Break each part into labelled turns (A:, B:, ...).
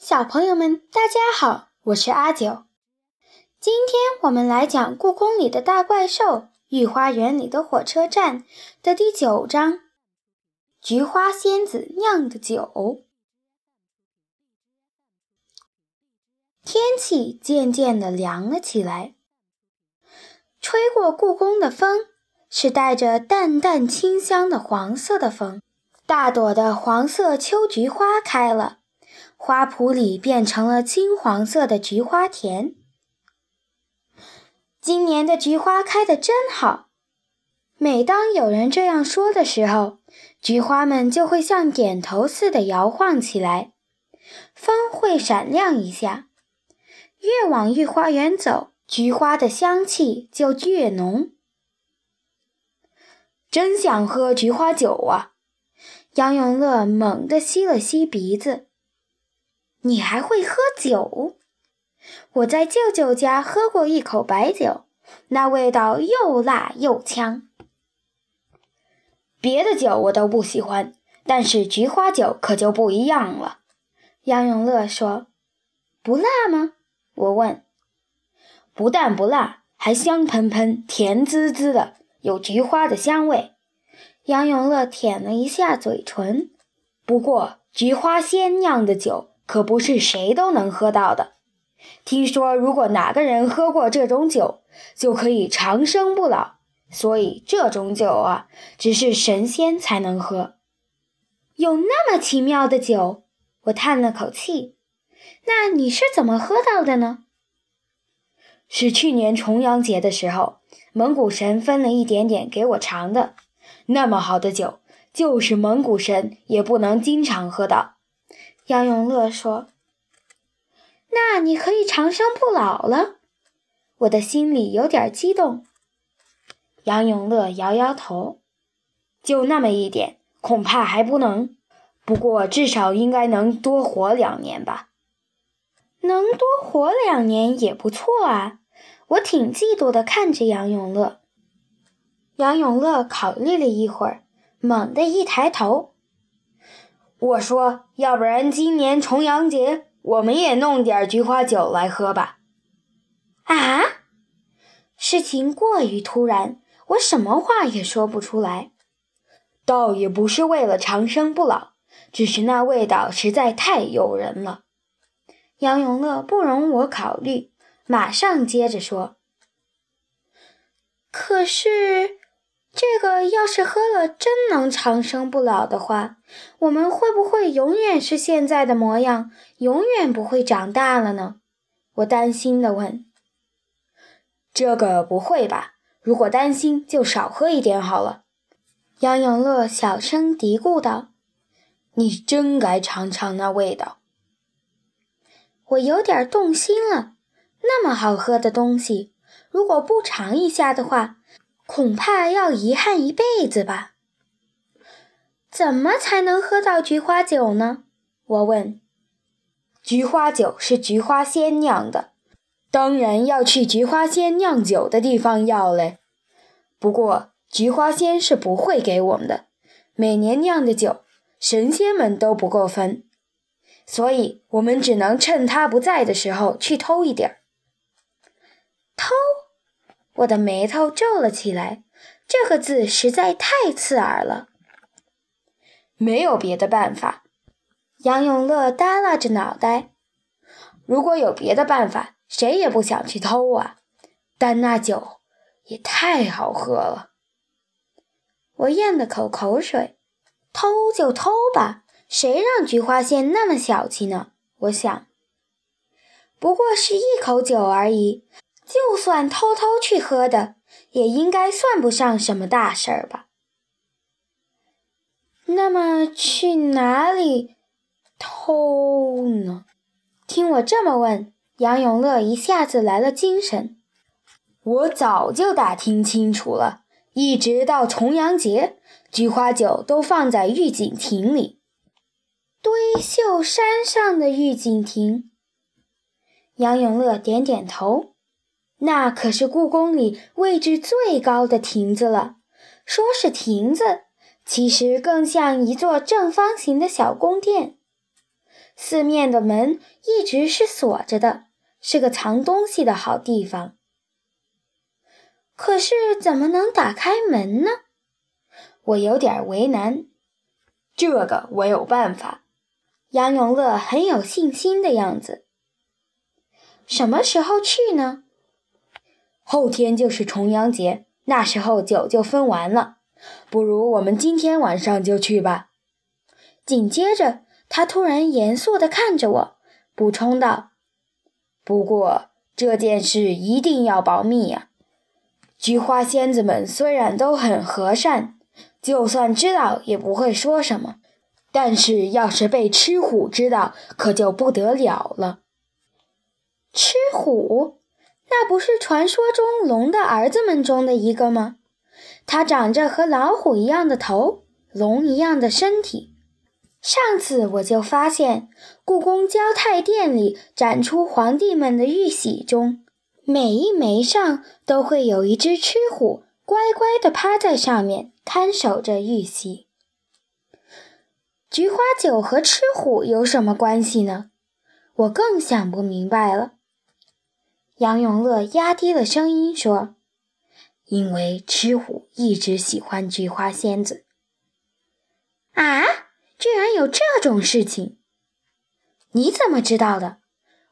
A: 小朋友们，大家好，我是阿九。今天我们来讲《故宫里的大怪兽：御花园里的火车站》的第九章《菊花仙子酿的酒》。天气渐渐的凉了起来，吹过故宫的风是带着淡淡清香的黄色的风，大朵的黄色秋菊花开了。花圃里变成了金黄色的菊花田。今年的菊花开得真好。每当有人这样说的时候，菊花们就会像点头似的摇晃起来，风会闪亮一下。越往御花园走，菊花的香气就越浓。真想喝菊花酒啊！杨永乐猛地吸了吸鼻子。你还会喝酒？我在舅舅家喝过一口白酒，那味道又辣又呛。别的酒我都不喜欢，但是菊花酒可就不一样了。杨永乐说：“不辣吗？”我问。“不但不辣，还香喷喷、甜滋滋的，有菊花的香味。”杨永乐舔了一下嘴唇。不过，菊花仙酿的酒。可不是谁都能喝到的。听说，如果哪个人喝过这种酒，就可以长生不老。所以，这种酒啊，只是神仙才能喝。有那么奇妙的酒，我叹了口气。那你是怎么喝到的呢？是去年重阳节的时候，蒙古神分了一点点给我尝的。那么好的酒，就是蒙古神也不能经常喝到。杨永乐说：“那你可以长生不老了。”我的心里有点激动。杨永乐摇摇头：“就那么一点，恐怕还不能。不过至少应该能多活两年吧。能多活两年也不错啊。”我挺嫉妒的，看着杨永乐。杨永乐考虑了一会儿，猛地一抬头。我说：“要不然今年重阳节，我们也弄点菊花酒来喝吧。”啊！事情过于突然，我什么话也说不出来。倒也不是为了长生不老，只是那味道实在太诱人了。杨永乐不容我考虑，马上接着说：“可是……”这个要是喝了真能长生不老的话，我们会不会永远是现在的模样，永远不会长大了呢？我担心地问。这个不会吧？如果担心，就少喝一点好了。杨永乐小声嘀咕道：“你真该尝尝那味道。”我有点动心了。那么好喝的东西，如果不尝一下的话。恐怕要遗憾一辈子吧。怎么才能喝到菊花酒呢？我问。菊花酒是菊花仙酿的，当然要去菊花仙酿酒的地方要嘞。不过菊花仙是不会给我们的，每年酿的酒，神仙们都不够分，所以我们只能趁他不在的时候去偷一点儿。偷。我的眉头皱了起来，这个字实在太刺耳了。没有别的办法，杨永乐耷拉着脑袋。如果有别的办法，谁也不想去偷啊。但那酒也太好喝了。我咽了口口水，偷就偷吧，谁让菊花仙那么小气呢？我想，不过是一口酒而已。就算偷偷去喝的，也应该算不上什么大事儿吧？那么去哪里偷呢？听我这么问，杨永乐一下子来了精神。我早就打听清楚了，一直到重阳节，菊花酒都放在御景亭里。堆秀山上的御景亭。杨永乐点点头。那可是故宫里位置最高的亭子了。说是亭子，其实更像一座正方形的小宫殿。四面的门一直是锁着的，是个藏东西的好地方。可是怎么能打开门呢？我有点为难。
B: 这个我有办法。
A: 杨永乐很有信心的样子。什么时候去呢？
B: 后天就是重阳节，那时候酒就分完了。不如我们今天晚上就去吧。
A: 紧接着，他突然严肃地看着我，补充道：“
B: 不过这件事一定要保密呀。菊花仙子们虽然都很和善，就算知道也不会说什么。但是要是被吃虎知道，可就不得了了。
A: 吃虎，那不是传说中龙的儿子们中的一个吗？它长着和老虎一样的头，龙一样的身体。”上次我就发现，故宫交泰殿里展出皇帝们的玉玺中，每一枚上都会有一只吃虎，乖乖地趴在上面看守着玉玺。菊花酒和吃虎有什么关系呢？我更想不明白了。杨永乐压低了声音说：“
B: 因为吃虎一直喜欢菊花仙子。”
A: 啊？居然有这种事情！你怎么知道的？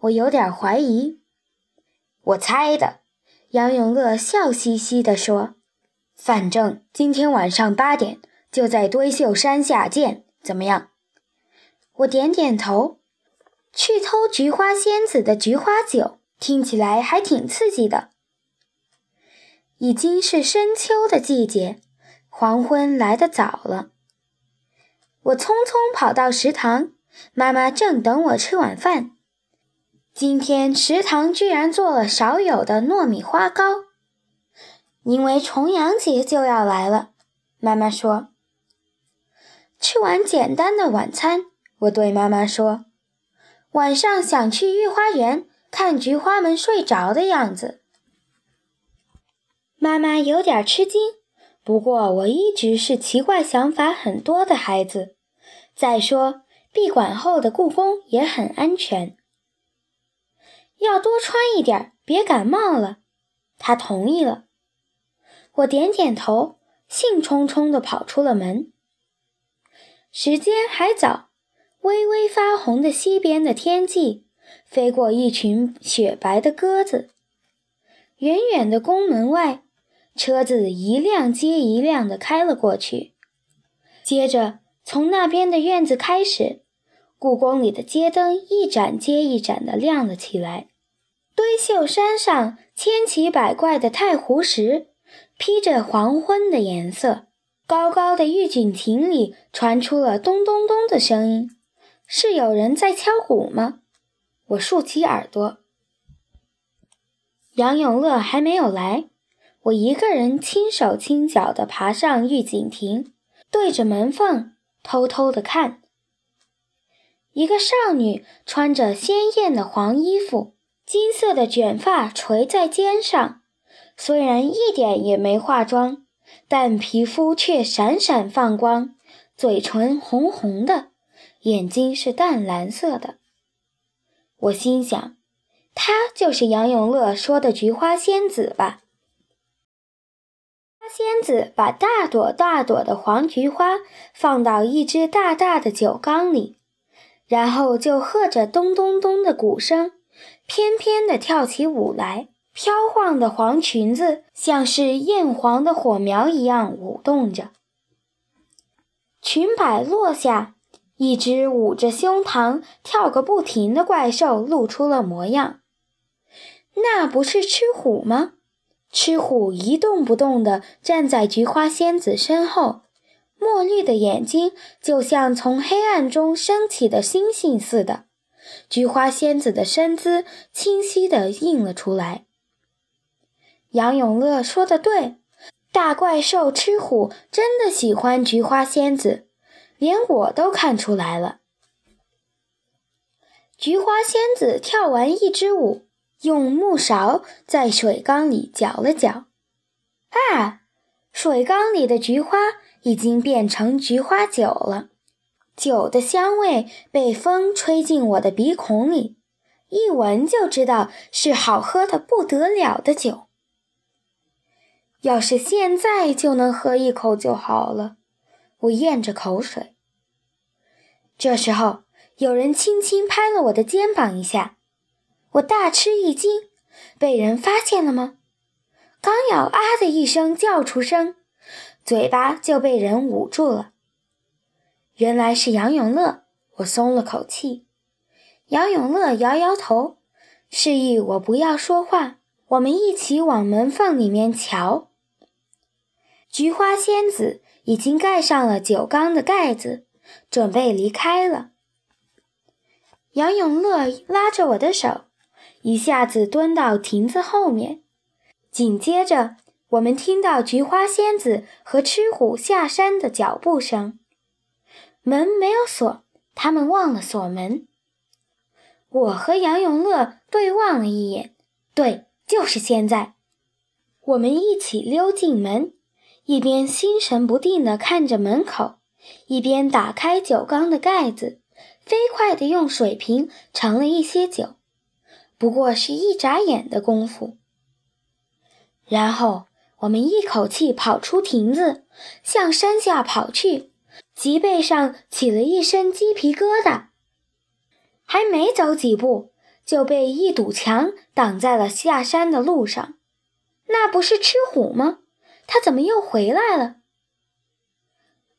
A: 我有点怀疑。
B: 我猜的。
A: 杨永乐笑嘻嘻地说：“
B: 反正今天晚上八点就在堆秀山下见，怎么样？”
A: 我点点头。去偷菊花仙子的菊花酒，听起来还挺刺激的。已经是深秋的季节，黄昏来得早了。我匆匆跑到食堂，妈妈正等我吃晚饭。今天食堂居然做了少有的糯米花糕，因为重阳节就要来了。妈妈说。吃完简单的晚餐，我对妈妈说：“晚上想去御花园看菊花们睡着的样子。”妈妈有点吃惊，不过我一直是奇怪想法很多的孩子。再说，闭馆后的故宫也很安全，要多穿一点，别感冒了。他同意了，我点点头，兴冲冲地跑出了门。时间还早，微微发红的西边的天际，飞过一群雪白的鸽子。远远的宫门外，车子一辆接一辆地开了过去，接着。从那边的院子开始，故宫里的街灯一盏接一盏地亮了起来。堆秀山上千奇百怪的太湖石，披着黄昏的颜色。高高的玉锦亭里传出了咚咚咚的声音，是有人在敲鼓吗？我竖起耳朵。杨永乐还没有来，我一个人轻手轻脚地爬上玉锦亭，对着门缝。偷偷地看，一个少女穿着鲜艳的黄衣服，金色的卷发垂在肩上，虽然一点也没化妆，但皮肤却闪闪放光，嘴唇红红的，眼睛是淡蓝色的。我心想，她就是杨永乐说的菊花仙子吧。仙子把大朵大朵的黄菊花放到一只大大的酒缸里，然后就和着咚咚咚的鼓声，翩翩地跳起舞来。飘晃的黄裙子像是艳黄的火苗一样舞动着。裙摆落下，一只捂着胸膛跳个不停的怪兽露出了模样。那不是吃虎吗？赤虎一动不动地站在菊花仙子身后，墨绿的眼睛就像从黑暗中升起的星星似的。菊花仙子的身姿清晰地映了出来。杨永乐说的对，大怪兽吃虎真的喜欢菊花仙子，连我都看出来了。菊花仙子跳完一支舞。用木勺在水缸里搅了搅，啊，水缸里的菊花已经变成菊花酒了。酒的香味被风吹进我的鼻孔里，一闻就知道是好喝的不得了的酒。要是现在就能喝一口就好了，我咽着口水。这时候，有人轻轻拍了我的肩膀一下，我大吃一惊，被人发现了吗？刚要啊的一声叫出声，嘴巴就被人捂住了。原来是杨永乐，我松了口气。杨永乐摇摇头，示意我不要说话。我们一起往门缝里面瞧。菊花仙子已经盖上了酒缸的盖子，准备离开了。杨永乐拉着我的手，一下子蹲到亭子后面。紧接着，我们听到菊花仙子和吃虎下山的脚步声。门没有锁，他们忘了锁门。我和杨永乐对望了一眼，对，就是现在。我们一起溜进门，一边心神不定地看着门口，一边打开酒缸的盖子，飞快地用水瓶盛了一些酒。不过是一眨眼的功夫。然后我们一口气跑出亭子，向山下跑去。脊背上起了一身鸡皮疙瘩，还没走几步，就被一堵墙挡在了下山的路上。那不是吃虎吗？他怎么又回来了？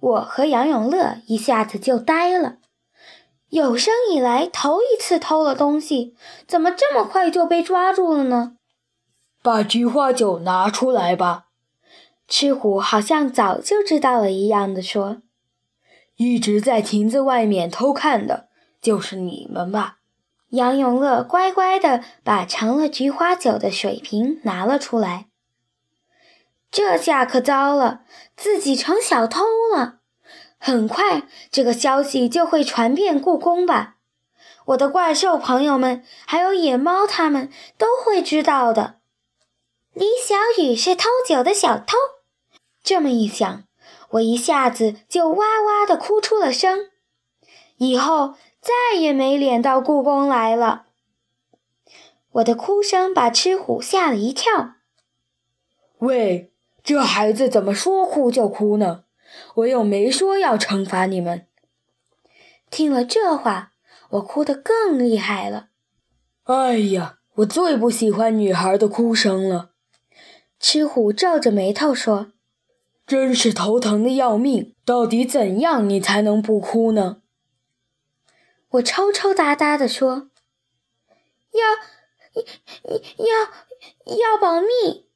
A: 我和杨永乐一下子就呆了。有生以来头一次偷了东西，怎么这么快就被抓住了呢？
B: 把菊花酒拿出来吧！
A: 赤虎好像早就知道了一样的说。
B: 一直在亭子外面偷看的就是你们吧？
A: 杨永乐乖乖的把盛了菊花酒的水瓶拿了出来。这下可糟了，自己成小偷了。很快，这个消息就会传遍故宫吧？我的怪兽朋友们，还有野猫，他们都会知道的。李小雨是偷酒的小偷。这么一想。我一下子就哇哇地哭出了声，以后再也没脸到故宫来了。我的哭声把吃虎吓了一跳。
B: 喂，这孩子怎么说哭就哭呢？我又没说要惩罚你们。
A: 听了这话，我哭得更厉害了。
B: 哎呀，我最不喜欢女孩的哭声了。
A: 吃虎皱着眉头说。
B: 真是头疼的要命！到底怎样你才能不哭呢？
A: 我抽抽搭搭地说：“要，要，要保密。”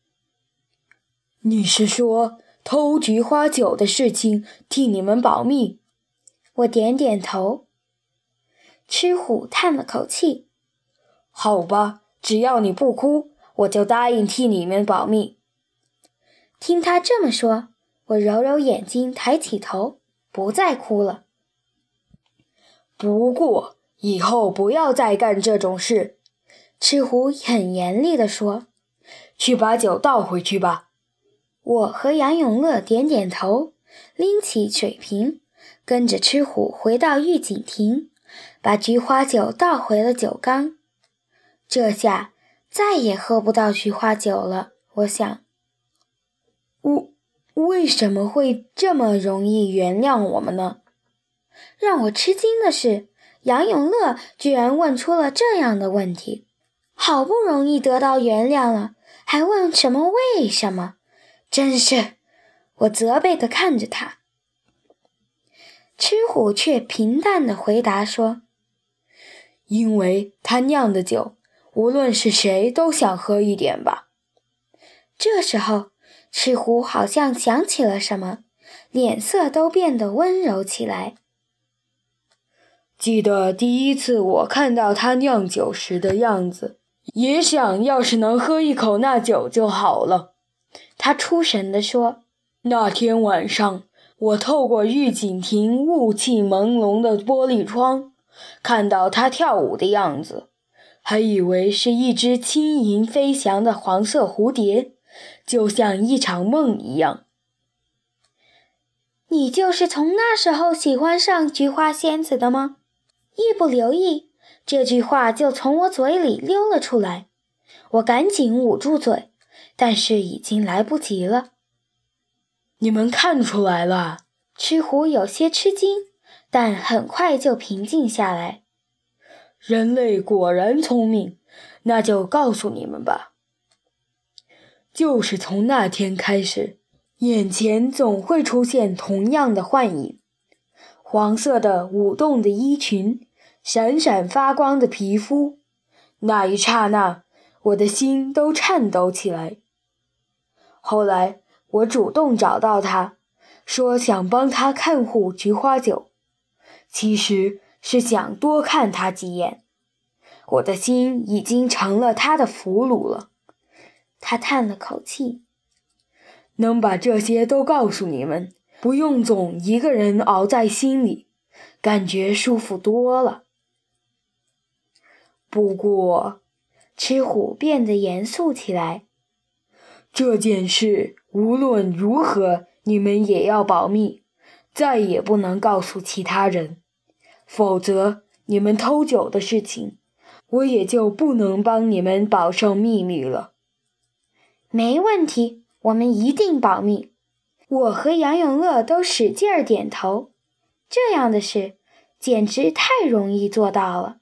B: 你是说偷菊花酒的事情替你们保密？
A: 我点点头。吃虎叹了口气：“
B: 好吧，只要你不哭，我就答应替你们保密。”
A: 听他这么说。我揉揉眼睛，抬起头，不再哭了。
B: 不过以后不要再干这种事，
A: 赤狐很严厉地说：“
B: 去把酒倒回去吧。”
A: 我和杨永乐点点头，拎起水瓶，跟着赤虎回到御景亭，把菊花酒倒回了酒缸。这下再也喝不到菊花酒了，我想。
B: 我。为什么会这么容易原谅我们呢？
A: 让我吃惊的是，杨永乐居然问出了这样的问题。好不容易得到原谅了，还问什么为什么？真是……我责备地看着他。吃虎却平淡地回答说：“
B: 因为他酿的酒，无论是谁都想喝一点吧。”
A: 这时候。赤狐好像想起了什么，脸色都变得温柔起来。
B: 记得第一次我看到他酿酒时的样子，也想要是能喝一口那酒就好了。
A: 他出神地说：“
B: 那天晚上，我透过御景亭雾气朦胧的玻璃窗，看到他跳舞的样子，还以为是一只轻盈飞翔的黄色蝴蝶。”就像一场梦一样。
A: 你就是从那时候喜欢上菊花仙子的吗？一不留意，这句话就从我嘴里溜了出来。我赶紧捂住嘴，但是已经来不及了。
B: 你们看出来了？
A: 赤狐有些吃惊，但很快就平静下来。
B: 人类果然聪明，那就告诉你们吧。就是从那天开始，眼前总会出现同样的幻影：黄色的舞动的衣裙，闪闪发光的皮肤。那一刹那，我的心都颤抖起来。后来，我主动找到他，说想帮他看护菊花酒，其实是想多看他几眼。我的心已经成了他的俘虏了。
A: 他叹了口气，
B: 能把这些都告诉你们，不用总一个人熬在心里，感觉舒服多了。不过，
A: 赤虎变得严肃起来。
B: 这件事无论如何，你们也要保密，再也不能告诉其他人，否则你们偷酒的事情，我也就不能帮你们保守秘密了。
A: 没问题，我们一定保密。我和杨永乐都使劲儿点头。这样的事简直太容易做到了。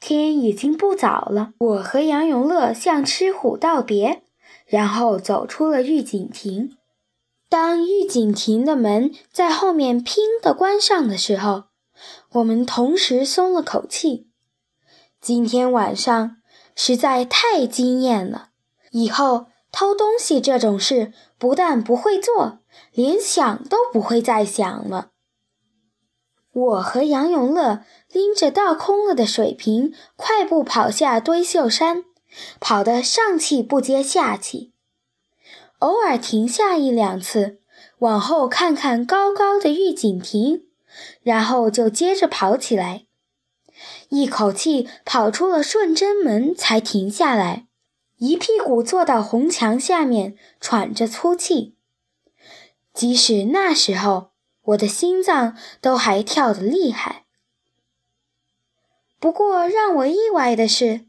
A: 天已经不早了，我和杨永乐向吃虎道别，然后走出了御景亭。当御景亭的门在后面“砰”的关上的时候，我们同时松了口气。今天晚上实在太惊艳了。以后偷东西这种事不但不会做，连想都不会再想了。我和杨永乐拎着倒空了的水瓶，快步跑下堆秀山，跑得上气不接下气，偶尔停下一两次，往后看看高高的御景亭，然后就接着跑起来，一口气跑出了顺贞门才停下来。一屁股坐到红墙下面，喘着粗气。即使那时候，我的心脏都还跳得厉害。不过让我意外的是，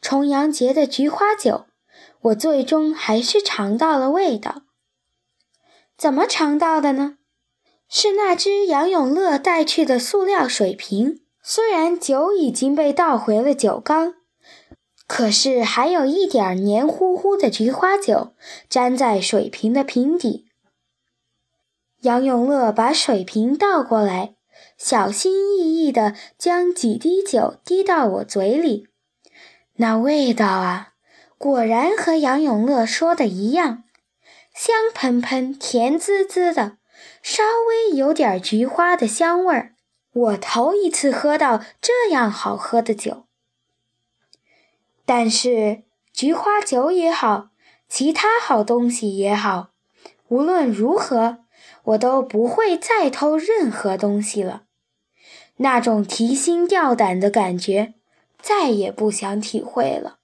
A: 重阳节的菊花酒，我最终还是尝到了味道。怎么尝到的呢？是那只杨永乐带去的塑料水瓶，虽然酒已经被倒回了酒缸。可是还有一点黏糊糊的菊花酒粘在水瓶的瓶底。杨永乐把水瓶倒过来，小心翼翼地将几滴酒滴到我嘴里。那味道啊，果然和杨永乐说的一样，香喷喷、甜滋滋的，稍微有点菊花的香味儿。我头一次喝到这样好喝的酒。但是菊花酒也好，其他好东西也好，无论如何，我都不会再偷任何东西了。那种提心吊胆的感觉，再也不想体会了。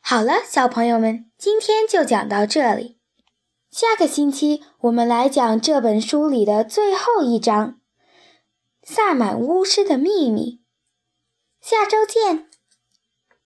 A: 好了，小朋友们，今天就讲到这里。下个星期我们来讲这本书里的最后一章。萨满巫师的秘密，下周见。